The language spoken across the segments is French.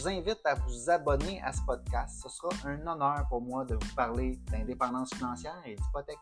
Vous invite à vous abonner à ce podcast. Ce sera un honneur pour moi de vous parler d'indépendance financière et d'hypothèque.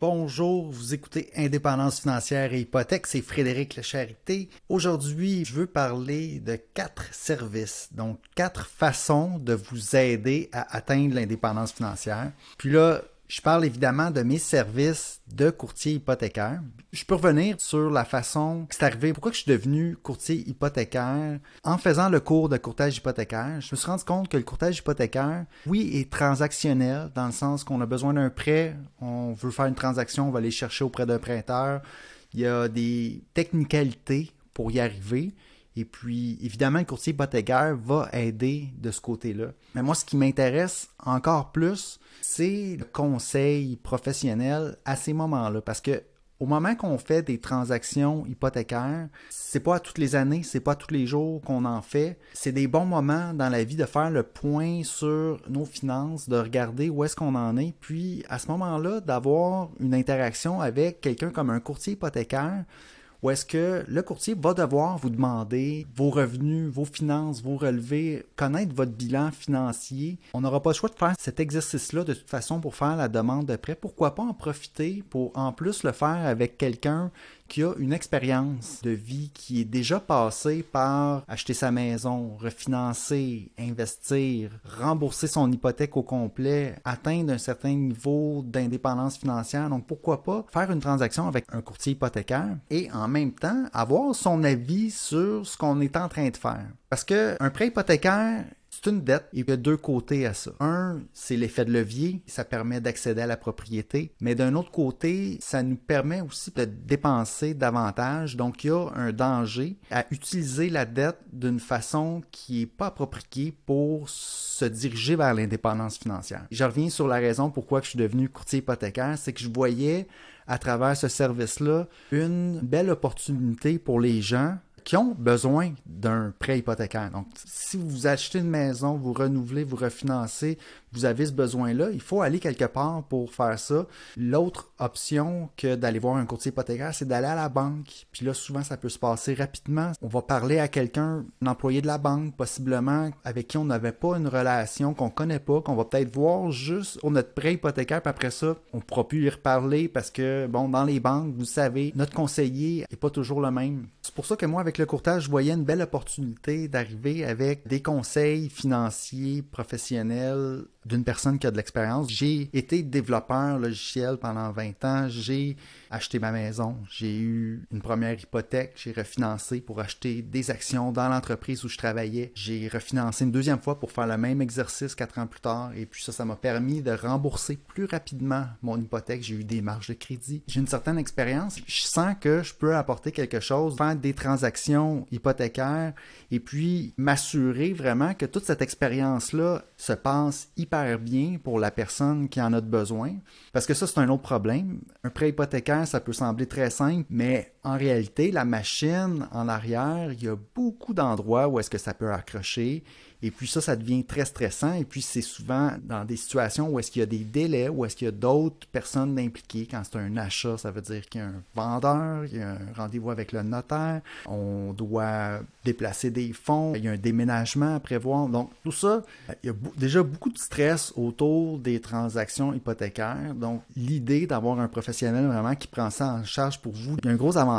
Bonjour, vous écoutez Indépendance financière et hypothèque, c'est Frédéric Lecharité. Aujourd'hui, je veux parler de quatre services, donc quatre façons de vous aider à atteindre l'indépendance financière. Puis là, je parle évidemment de mes services de courtier hypothécaire. Je peux revenir sur la façon que c'est arrivé, pourquoi je suis devenu courtier hypothécaire. En faisant le cours de courtage hypothécaire, je me suis rendu compte que le courtage hypothécaire, oui, est transactionnel dans le sens qu'on a besoin d'un prêt, on veut faire une transaction, on va aller chercher auprès d'un prêteur. Il y a des technicalités pour y arriver. Et puis, évidemment, le courtier hypothécaire va aider de ce côté-là. Mais moi, ce qui m'intéresse encore plus, c'est le conseil professionnel à ces moments-là. Parce que au moment qu'on fait des transactions hypothécaires, c'est pas toutes les années, c'est pas tous les jours qu'on en fait. C'est des bons moments dans la vie de faire le point sur nos finances, de regarder où est-ce qu'on en est, puis à ce moment-là, d'avoir une interaction avec quelqu'un comme un courtier hypothécaire ou est-ce que le courtier va devoir vous demander vos revenus, vos finances, vos relevés, connaître votre bilan financier? On n'aura pas le choix de faire cet exercice-là de toute façon pour faire la demande de prêt. Pourquoi pas en profiter pour en plus le faire avec quelqu'un qui a une expérience de vie qui est déjà passée par acheter sa maison, refinancer, investir, rembourser son hypothèque au complet, atteindre un certain niveau d'indépendance financière. Donc pourquoi pas faire une transaction avec un courtier hypothécaire et en même temps avoir son avis sur ce qu'on est en train de faire. Parce que un prêt hypothécaire, c'est une dette et il y a deux côtés à ça. Un, c'est l'effet de levier, ça permet d'accéder à la propriété, mais d'un autre côté, ça nous permet aussi de dépenser davantage. Donc il y a un danger à utiliser la dette d'une façon qui n'est pas appropriée pour se diriger vers l'indépendance financière. Je reviens sur la raison pourquoi je suis devenu courtier hypothécaire, c'est que je voyais à travers ce service-là une belle opportunité pour les gens qui ont besoin d'un prêt hypothécaire. Donc, si vous achetez une maison, vous renouvelez, vous refinancez, vous avez ce besoin-là, il faut aller quelque part pour faire ça. L'autre option que d'aller voir un courtier hypothécaire, c'est d'aller à la banque. Puis là, souvent, ça peut se passer rapidement. On va parler à quelqu'un, un employé de la banque, possiblement, avec qui on n'avait pas une relation, qu'on connaît pas, qu'on va peut-être voir juste pour notre prêt hypothécaire, puis après ça, on pourra plus y reparler parce que, bon, dans les banques, vous savez, notre conseiller n'est pas toujours le même. C'est pour ça que moi, avec le courtage, je voyais une belle opportunité d'arriver avec des conseils financiers professionnels d'une personne qui a de l'expérience. J'ai été développeur logiciel pendant 20 ans. J'ai acheté ma maison. J'ai eu une première hypothèque. J'ai refinancé pour acheter des actions dans l'entreprise où je travaillais. J'ai refinancé une deuxième fois pour faire le même exercice quatre ans plus tard. Et puis ça, ça m'a permis de rembourser plus rapidement mon hypothèque. J'ai eu des marges de crédit. J'ai une certaine expérience. Je sens que je peux apporter quelque chose, faire des transactions hypothécaires et puis m'assurer vraiment que toute cette expérience-là se passe hyper bien pour la personne qui en a besoin. Parce que ça, c'est un autre problème. Un prêt hypothécaire, ça peut sembler très simple, mais en réalité, la machine en arrière, il y a beaucoup d'endroits où est-ce que ça peut accrocher. Et puis ça, ça devient très stressant. Et puis c'est souvent dans des situations où est-ce qu'il y a des délais, où est-ce qu'il y a d'autres personnes impliquées. Quand c'est un achat, ça veut dire qu'il y a un vendeur, il y a un rendez-vous avec le notaire, on doit déplacer des fonds, il y a un déménagement à prévoir. Donc tout ça, il y a déjà beaucoup de stress autour des transactions hypothécaires. Donc l'idée d'avoir un professionnel vraiment qui prend ça en charge pour vous, il y a un gros avantage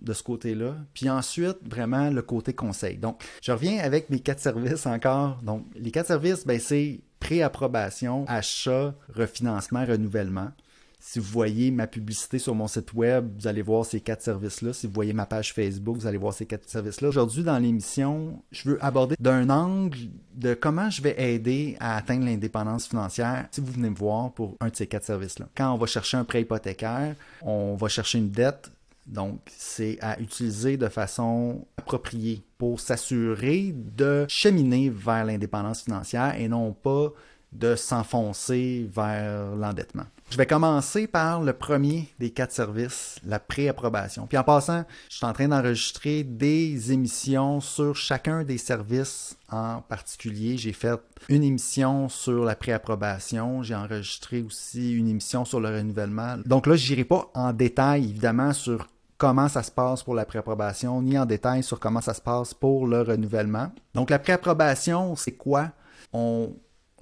de ce côté-là. Puis ensuite, vraiment le côté conseil. Donc je reviens avec mes quatre services encore. Donc, les quatre services, ben, c'est préapprobation, achat, refinancement, renouvellement. Si vous voyez ma publicité sur mon site web, vous allez voir ces quatre services-là. Si vous voyez ma page Facebook, vous allez voir ces quatre services-là. Aujourd'hui, dans l'émission, je veux aborder d'un angle de comment je vais aider à atteindre l'indépendance financière si vous venez me voir pour un de ces quatre services-là. Quand on va chercher un prêt hypothécaire, on va chercher une dette Donc, c'est à utiliser de façon appropriée pour s'assurer de cheminer vers l'indépendance financière et non pas de s'enfoncer vers l'endettement. Je vais commencer par le premier des quatre services, la préapprobation. Puis en passant, je suis en train d'enregistrer des émissions sur chacun des services en particulier. J'ai fait une émission sur la préapprobation. J'ai enregistré aussi une émission sur le renouvellement. Donc là, je n'irai pas en détail, évidemment, sur comment ça se passe pour la préapprobation, ni en détail sur comment ça se passe pour le renouvellement. Donc la préapprobation, c'est quoi? On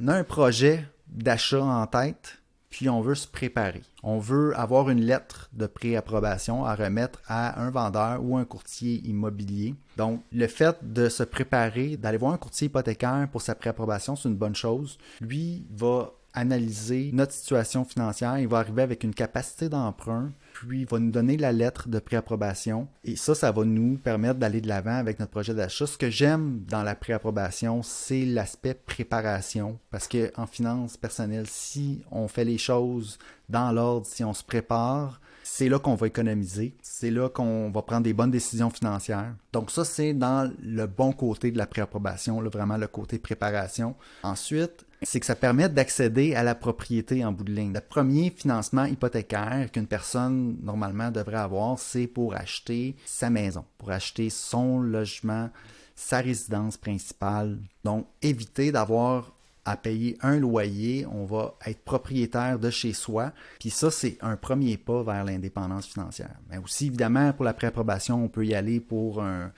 a un projet d'achat en tête, puis on veut se préparer. On veut avoir une lettre de préapprobation à remettre à un vendeur ou un courtier immobilier. Donc, le fait de se préparer, d'aller voir un courtier hypothécaire pour sa préapprobation, c'est une bonne chose. Lui va analyser notre situation financière, il va arriver avec une capacité d'emprunt, puis il va nous donner la lettre de préapprobation. Et ça, ça va nous permettre d'aller de l'avant avec notre projet d'achat. Ce que j'aime dans la préapprobation, c'est l'aspect préparation. Parce qu'en finance personnelle, si on fait les choses dans l'ordre, si on se prépare, c'est là qu'on va économiser, c'est là qu'on va prendre des bonnes décisions financières. Donc ça, c'est dans le bon côté de la préapprobation, vraiment le côté préparation. Ensuite, c'est que ça permet d'accéder à la propriété en bout de ligne. Le premier financement hypothécaire qu'une personne normalement devrait avoir, c'est pour acheter sa maison, pour acheter son logement, sa résidence principale. Donc, éviter d'avoir à payer un loyer, on va être propriétaire de chez soi. Puis ça, c'est un premier pas vers l'indépendance financière. Mais aussi, évidemment, pour la préapprobation, on peut y aller pour un,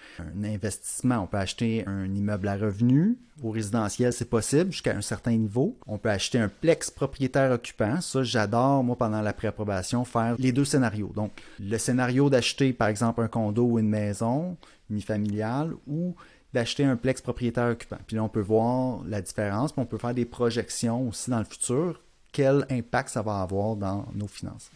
investissement. On peut acheter un immeuble à revenu. Au résidentiel, c'est possible jusqu'à un certain niveau. On peut acheter un plex propriétaire occupant. Ça, j'adore, moi, pendant la préapprobation, faire les deux scénarios. Donc, le scénario d'acheter, par exemple, un condo ou une maison unifamiliale ou d'acheter un plex propriétaire occupant. Puis là, on peut voir la différence, puis on peut faire des projections aussi dans le futur, quel impact ça va avoir dans nos finances.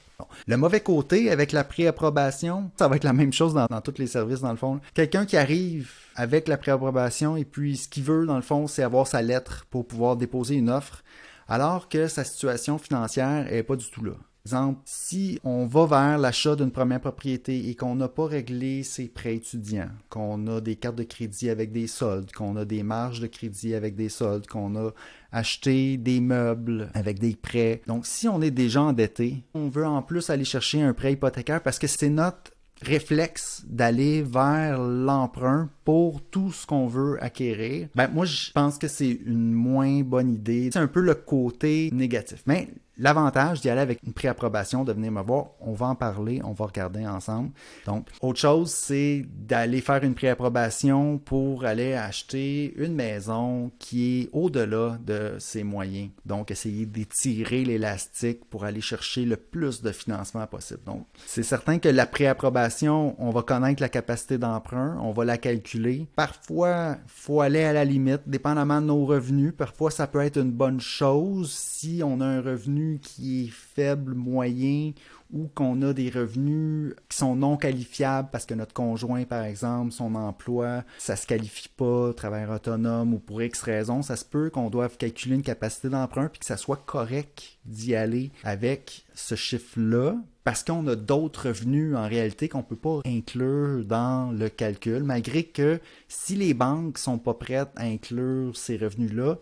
Le mauvais côté avec la préapprobation, ça va être la même chose dans, dans tous les services dans le fond. Quelqu'un qui arrive avec la préapprobation et puis ce qu'il veut dans le fond, c'est avoir sa lettre pour pouvoir déposer une offre, alors que sa situation financière n'est pas du tout là exemple, si on va vers l'achat d'une première propriété et qu'on n'a pas réglé ses prêts étudiants, qu'on a des cartes de crédit avec des soldes, qu'on a des marges de crédit avec des soldes, qu'on a acheté des meubles avec des prêts. Donc, si on est déjà endetté, on veut en plus aller chercher un prêt hypothécaire parce que c'est notre réflexe d'aller vers l'emprunt pour tout ce qu'on veut acquérir, ben moi je pense que c'est une moins bonne idée. C'est un peu le côté négatif. Mais L'avantage d'y aller avec une préapprobation, de venir me voir, on va en parler, on va regarder ensemble. Donc, autre chose, c'est d'aller faire une préapprobation pour aller acheter une maison qui est au-delà de ses moyens. Donc, essayer d'étirer l'élastique pour aller chercher le plus de financement possible. Donc, c'est certain que la préapprobation, on va connaître la capacité d'emprunt, on va la calculer. Parfois, faut aller à la limite, dépendamment de nos revenus. Parfois, ça peut être une bonne chose si on a un revenu qui est faible, moyen, ou qu'on a des revenus qui sont non qualifiables parce que notre conjoint, par exemple, son emploi, ça se qualifie pas, travailleur autonome ou pour X raison, ça se peut qu'on doive calculer une capacité d'emprunt puis que ça soit correct d'y aller avec ce chiffre-là parce qu'on a d'autres revenus en réalité qu'on peut pas inclure dans le calcul, malgré que si les banques sont pas prêtes à inclure ces revenus-là,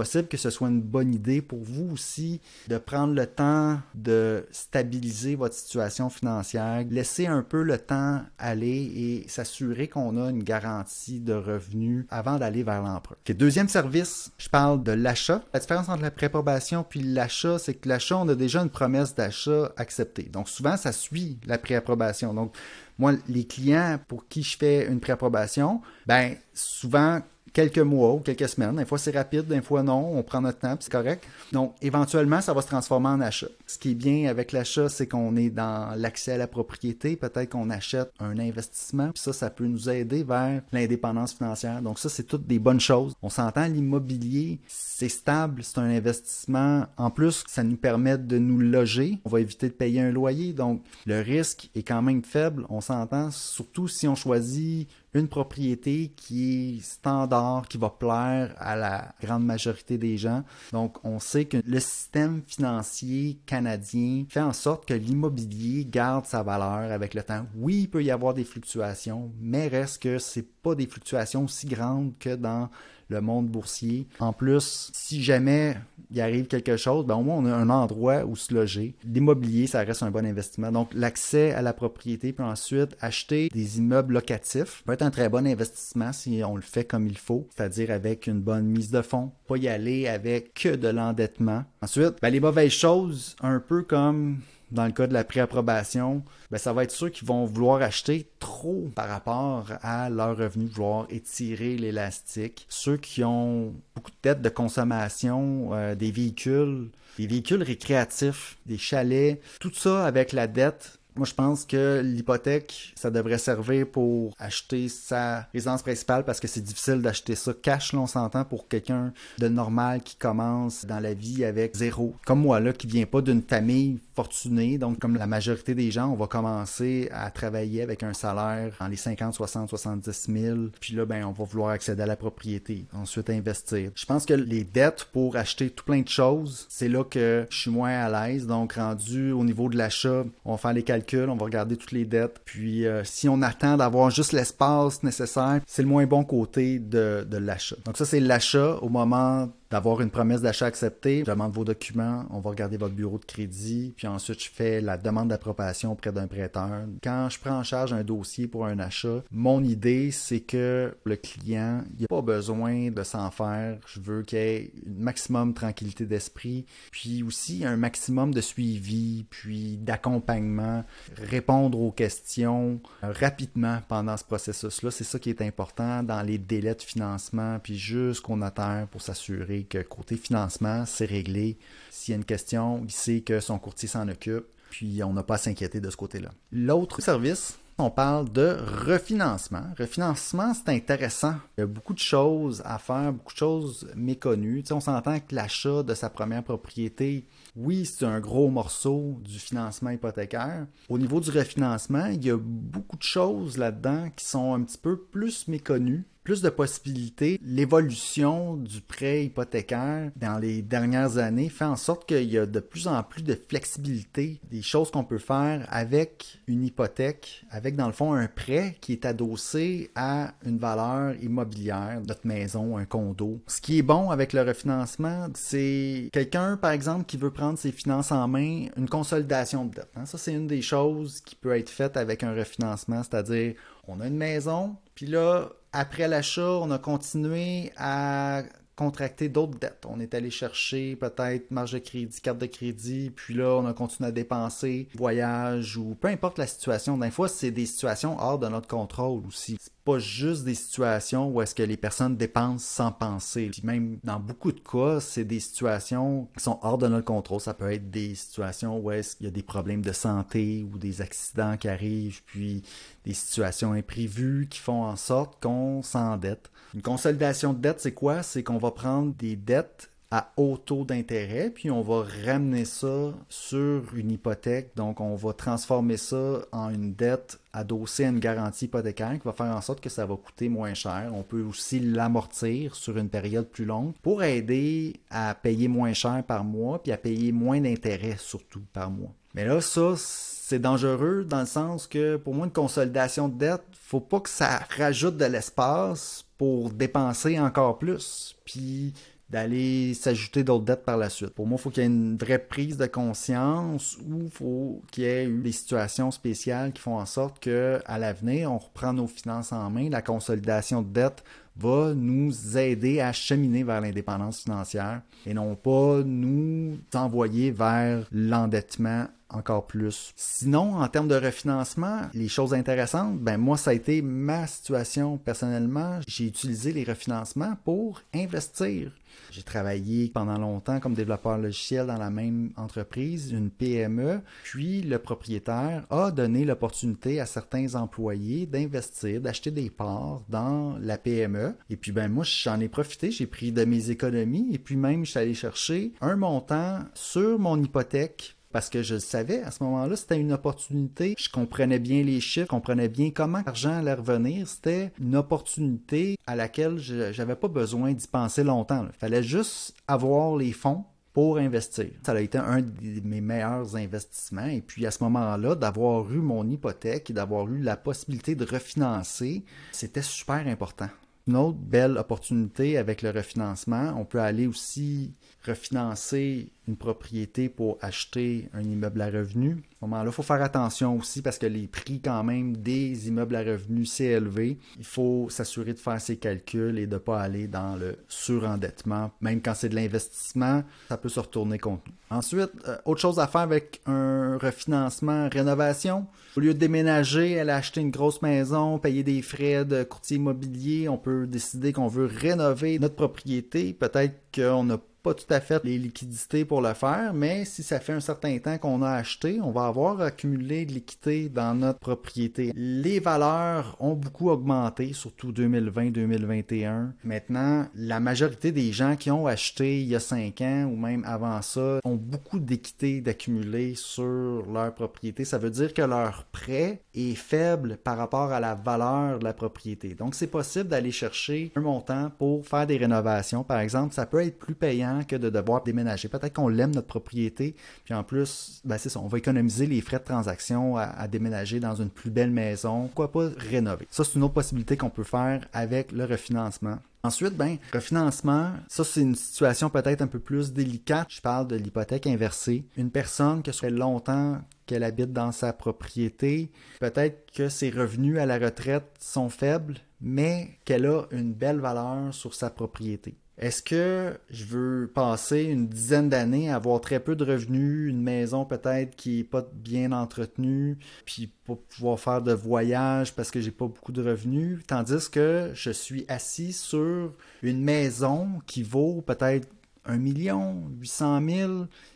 possible que ce soit une bonne idée pour vous aussi de prendre le temps de stabiliser votre situation financière, laisser un peu le temps aller et s'assurer qu'on a une garantie de revenus avant d'aller vers l'emprunt. Deuxième service, je parle de l'achat. La différence entre la préapprobation puis l'achat, c'est que l'achat, on a déjà une promesse d'achat acceptée. Donc souvent, ça suit la préapprobation. Donc moi, les clients pour qui je fais une préapprobation, ben souvent quelques mois ou quelques semaines. Des fois, c'est rapide, des fois, non. On prend notre temps, c'est correct. Donc, éventuellement, ça va se transformer en achat. Ce qui est bien avec l'achat, c'est qu'on est dans l'accès à la propriété. Peut-être qu'on achète un investissement. Puis ça, ça peut nous aider vers l'indépendance financière. Donc, ça, c'est toutes des bonnes choses. On s'entend, l'immobilier, c'est stable, c'est un investissement. En plus, ça nous permet de nous loger. On va éviter de payer un loyer. Donc, le risque est quand même faible. On s'entend, surtout si on choisit une propriété qui est standard, qui va plaire à la grande majorité des gens. Donc, on sait que le système financier canadien fait en sorte que l'immobilier garde sa valeur avec le temps. Oui, il peut y avoir des fluctuations, mais reste que c'est pas des fluctuations aussi grandes que dans le monde boursier. En plus, si jamais il arrive quelque chose, ben au moins on a un endroit où se loger. L'immobilier, ça reste un bon investissement. Donc l'accès à la propriété, puis ensuite acheter des immeubles locatifs peut être un très bon investissement si on le fait comme il faut, c'est-à-dire avec une bonne mise de fonds, pas y aller avec que de l'endettement. Ensuite, ben, les mauvaises choses, un peu comme dans le cas de la préapprobation, ben ça va être ceux qui vont vouloir acheter trop par rapport à leurs revenus, vouloir étirer l'élastique. Ceux qui ont beaucoup de dettes de consommation, euh, des véhicules, des véhicules récréatifs, des chalets, tout ça avec la dette moi, je pense que l'hypothèque, ça devrait servir pour acheter sa résidence principale parce que c'est difficile d'acheter ça cash, là, on s'entend, pour quelqu'un de normal qui commence dans la vie avec zéro. Comme moi, là, qui vient pas d'une famille fortunée, donc comme la majorité des gens, on va commencer à travailler avec un salaire en les 50, 60, 70 000, puis là, ben, on va vouloir accéder à la propriété, ensuite investir. Je pense que les dettes pour acheter tout plein de choses, c'est là que je suis moins à l'aise, donc rendu au niveau de l'achat, on va faire les calculs on va regarder toutes les dettes. Puis euh, si on attend d'avoir juste l'espace nécessaire, c'est le moins bon côté de, de l'achat. Donc ça, c'est l'achat au moment d'avoir une promesse d'achat acceptée. Je demande vos documents, on va regarder votre bureau de crédit, puis ensuite je fais la demande d'approbation auprès d'un prêteur. Quand je prends en charge un dossier pour un achat, mon idée c'est que le client, il a pas besoin de s'en faire. Je veux qu'il ait un maximum tranquillité d'esprit, puis aussi un maximum de suivi, puis d'accompagnement, répondre aux questions rapidement pendant ce processus-là. C'est ça qui est important dans les délais de financement, puis jusqu'au notaire pour s'assurer que côté financement, c'est réglé. S'il y a une question, il sait que son courtier s'en occupe, puis on n'a pas à s'inquiéter de ce côté-là. L'autre service, on parle de refinancement. Refinancement, c'est intéressant. Il y a beaucoup de choses à faire, beaucoup de choses méconnues. on s'entend que l'achat de sa première propriété, oui, c'est un gros morceau du financement hypothécaire. Au niveau du refinancement, il y a beaucoup de choses là-dedans qui sont un petit peu plus méconnues plus de possibilités. L'évolution du prêt hypothécaire dans les dernières années fait en sorte qu'il y a de plus en plus de flexibilité, des choses qu'on peut faire avec une hypothèque, avec dans le fond un prêt qui est adossé à une valeur immobilière, notre maison, un condo. Ce qui est bon avec le refinancement, c'est quelqu'un par exemple qui veut prendre ses finances en main, une consolidation de dette. Hein. Ça c'est une des choses qui peut être faite avec un refinancement, c'est-à-dire on a une maison, puis là, après l'achat, on a continué à contracter d'autres dettes. On est allé chercher peut-être marge de crédit, carte de crédit, puis là, on a continué à dépenser, voyage ou peu importe la situation. Des fois, c'est des situations hors de notre contrôle aussi pas juste des situations où est-ce que les personnes dépensent sans penser. Puis même dans beaucoup de cas, c'est des situations qui sont hors de notre contrôle. Ça peut être des situations où est-ce qu'il y a des problèmes de santé ou des accidents qui arrivent, puis des situations imprévues qui font en sorte qu'on s'endette. Une consolidation de dette, c'est quoi? C'est qu'on va prendre des dettes à haut taux d'intérêt, puis on va ramener ça sur une hypothèque. Donc, on va transformer ça en une dette adossée à une garantie hypothécaire qui va faire en sorte que ça va coûter moins cher. On peut aussi l'amortir sur une période plus longue pour aider à payer moins cher par mois, puis à payer moins d'intérêt surtout par mois. Mais là, ça, c'est dangereux dans le sens que pour moi, une consolidation de dette, faut pas que ça rajoute de l'espace pour dépenser encore plus. Puis d'aller s'ajouter d'autres dettes par la suite. Pour moi, il faut qu'il y ait une vraie prise de conscience ou faut qu'il y ait des situations spéciales qui font en sorte que à l'avenir, on reprend nos finances en main. La consolidation de dettes va nous aider à cheminer vers l'indépendance financière et non pas nous envoyer vers l'endettement encore plus. Sinon, en termes de refinancement, les choses intéressantes, ben moi, ça a été ma situation personnellement. J'ai utilisé les refinancements pour investir. J'ai travaillé pendant longtemps comme développeur logiciel dans la même entreprise, une PME, puis le propriétaire a donné l'opportunité à certains employés d'investir, d'acheter des parts dans la PME. Et puis ben moi j'en ai profité, j'ai pris de mes économies et puis même je suis allé chercher un montant sur mon hypothèque parce que je le savais à ce moment-là, c'était une opportunité. Je comprenais bien les chiffres, je comprenais bien comment l'argent allait revenir. C'était une opportunité à laquelle je n'avais pas besoin d'y penser longtemps. Il fallait juste avoir les fonds pour investir. Ça a été un de mes meilleurs investissements. Et puis à ce moment-là, d'avoir eu mon hypothèque et d'avoir eu la possibilité de refinancer, c'était super important. Une autre belle opportunité avec le refinancement, on peut aller aussi refinancer une propriété pour acheter un immeuble à revenu. À ce moment-là, il faut faire attention aussi parce que les prix quand même des immeubles à revenus c'est élevé. Il faut s'assurer de faire ses calculs et de ne pas aller dans le surendettement. Même quand c'est de l'investissement, ça peut se retourner contre nous. Ensuite, euh, autre chose à faire avec un refinancement, rénovation. Au lieu de déménager, aller acheter une grosse maison, payer des frais de courtier immobilier, on peut décider qu'on veut rénover notre propriété. Peut-être qu'on n'a pas tout à fait les liquidités pour le faire, mais si ça fait un certain temps qu'on a acheté, on va avoir accumulé de l'équité dans notre propriété. Les valeurs ont beaucoup augmenté, surtout 2020-2021. Maintenant, la majorité des gens qui ont acheté il y a 5 ans ou même avant ça ont beaucoup d'équité d'accumuler sur leur propriété. Ça veut dire que leur prêt est faible par rapport à la valeur de la propriété. Donc, c'est possible d'aller chercher un montant pour faire des rénovations. Par exemple, ça peut être plus payant que de devoir déménager. Peut-être qu'on l'aime notre propriété, puis en plus, ben c'est ça, on va économiser les frais de transaction à, déménager dans une plus belle maison. Pourquoi pas rénover? Ça, c'est une autre possibilité qu'on peut faire avec le refinancement. Ensuite, ben, refinancement, ça c'est une situation peut-être un peu plus délicate. Je parle de l'hypothèque inversée. Une personne que ça fait longtemps qu'elle habite dans sa propriété, peut-être que ses revenus à la retraite sont faibles, mais qu'elle a une belle valeur sur sa propriété. Est-ce que je veux passer une dizaine d'années à avoir très peu de revenus, une maison peut-être qui n'est pas bien entretenue, puis pas pouvoir faire de voyage parce que j'ai pas beaucoup de revenus, tandis que je suis assis sur une maison qui vaut peut-être un million, 800 000,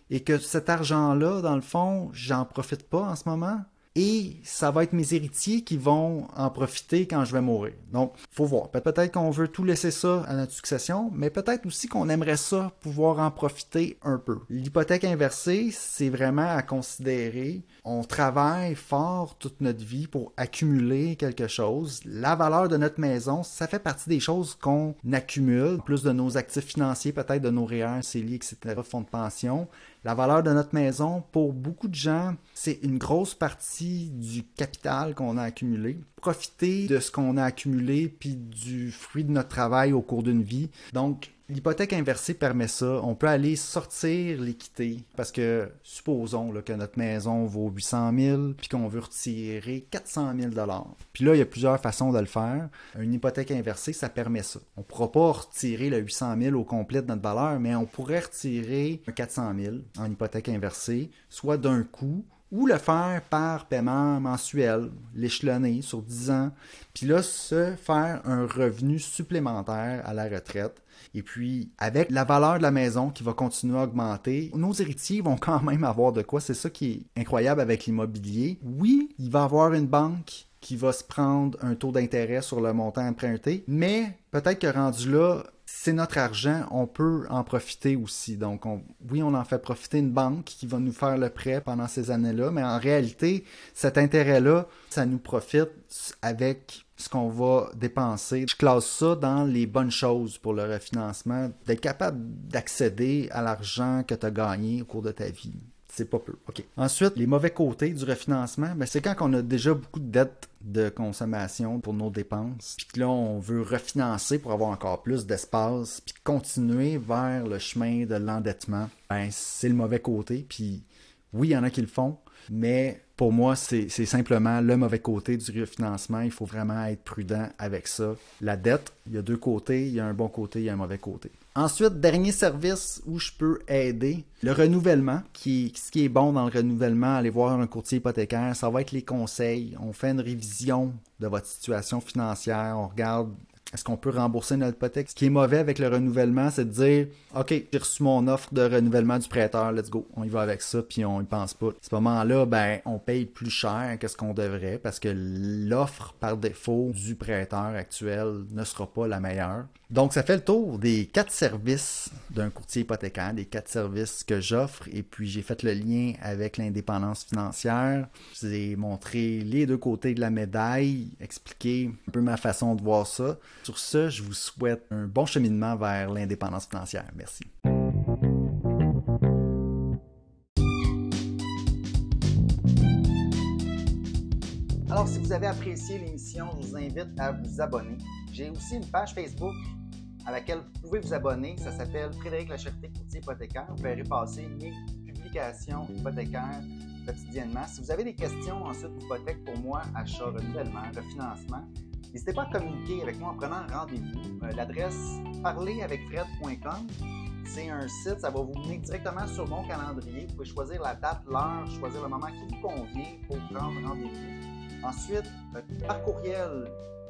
et que cet argent-là, dans le fond, j'en profite pas en ce moment? Et ça va être mes héritiers qui vont en profiter quand je vais mourir. Donc, faut voir. Peut-être qu'on veut tout laisser ça à notre succession, mais peut-être aussi qu'on aimerait ça pouvoir en profiter un peu. L'hypothèque inversée, c'est vraiment à considérer. On travaille fort toute notre vie pour accumuler quelque chose. La valeur de notre maison, ça fait partie des choses qu'on accumule, plus de nos actifs financiers, peut-être de nos REER, CELI, etc., fonds de pension. La valeur de notre maison, pour beaucoup de gens, c'est une grosse partie du capital qu'on a accumulé. Profiter de ce qu'on a accumulé puis du fruit de notre travail au cours d'une vie. Donc, L'hypothèque inversée permet ça. On peut aller sortir l'équité parce que supposons que notre maison vaut 800 000 puis qu'on veut retirer 400 000 Puis là, il y a plusieurs façons de le faire. Une hypothèque inversée, ça permet ça. On ne pourra pas retirer le 800 000 au complet de notre valeur, mais on pourrait retirer un 400 000 en hypothèque inversée, soit d'un coup ou le faire par paiement mensuel, l'échelonner sur 10 ans, puis là, se faire un revenu supplémentaire à la retraite et puis, avec la valeur de la maison qui va continuer à augmenter, nos héritiers vont quand même avoir de quoi. C'est ça qui est incroyable avec l'immobilier. Oui, il va avoir une banque qui va se prendre un taux d'intérêt sur le montant emprunté, mais peut-être que rendu là, c'est notre argent, on peut en profiter aussi. Donc, oui, on en fait profiter une banque qui va nous faire le prêt pendant ces années-là, mais en réalité, cet intérêt-là, ça nous profite avec ce qu'on va dépenser. Je classe ça dans les bonnes choses pour le refinancement, d'être capable d'accéder à l'argent que tu as gagné au cours de ta vie. C'est pas peu. OK. Ensuite, les mauvais côtés du refinancement, ben, c'est quand on a déjà beaucoup de dettes de consommation pour nos dépenses, puis que là, on veut refinancer pour avoir encore plus d'espace, puis continuer vers le chemin de l'endettement. Ben, c'est le mauvais côté. Puis oui, il y en a qui le font, mais pour moi, c'est simplement le mauvais côté du refinancement. Il faut vraiment être prudent avec ça. La dette, il y a deux côtés. Il y a un bon côté, il y a un mauvais côté. Ensuite, dernier service où je peux aider, le renouvellement. Ce qui est bon dans le renouvellement, aller voir un courtier hypothécaire, ça va être les conseils. On fait une révision de votre situation financière. On regarde est-ce qu'on peut rembourser notre hypothèque? Ce qui est mauvais avec le renouvellement, c'est de dire OK, j'ai reçu mon offre de renouvellement du prêteur, let's go, on y va avec ça, puis on y pense pas. À ce moment-là, ben, on paye plus cher que ce qu'on devrait parce que l'offre par défaut du prêteur actuel ne sera pas la meilleure. Donc, ça fait le tour des quatre services d'un courtier hypothécaire, des quatre services que j'offre. Et puis, j'ai fait le lien avec l'indépendance financière. Je vous ai montré les deux côtés de la médaille, expliqué un peu ma façon de voir ça. Sur ce, je vous souhaite un bon cheminement vers l'indépendance financière. Merci. Alors, si vous avez apprécié l'émission, je vous invite à vous abonner. J'ai aussi une page Facebook à laquelle vous pouvez vous abonner. Ça s'appelle Frédéric Lacharité Courtier Hypothécaire. Vous verrez passer mes publications hypothécaires quotidiennement. Si vous avez des questions ensuite d'hypothèque pour moi, achat, renouvellement, refinancement, n'hésitez pas à communiquer avec moi en prenant rendez-vous. Euh, L'adresse parleravecfred.com. C'est un site, ça va vous mener directement sur mon calendrier. Vous pouvez choisir la date, l'heure, choisir le moment qui vous convient pour prendre rendez-vous. Ensuite, euh, par courriel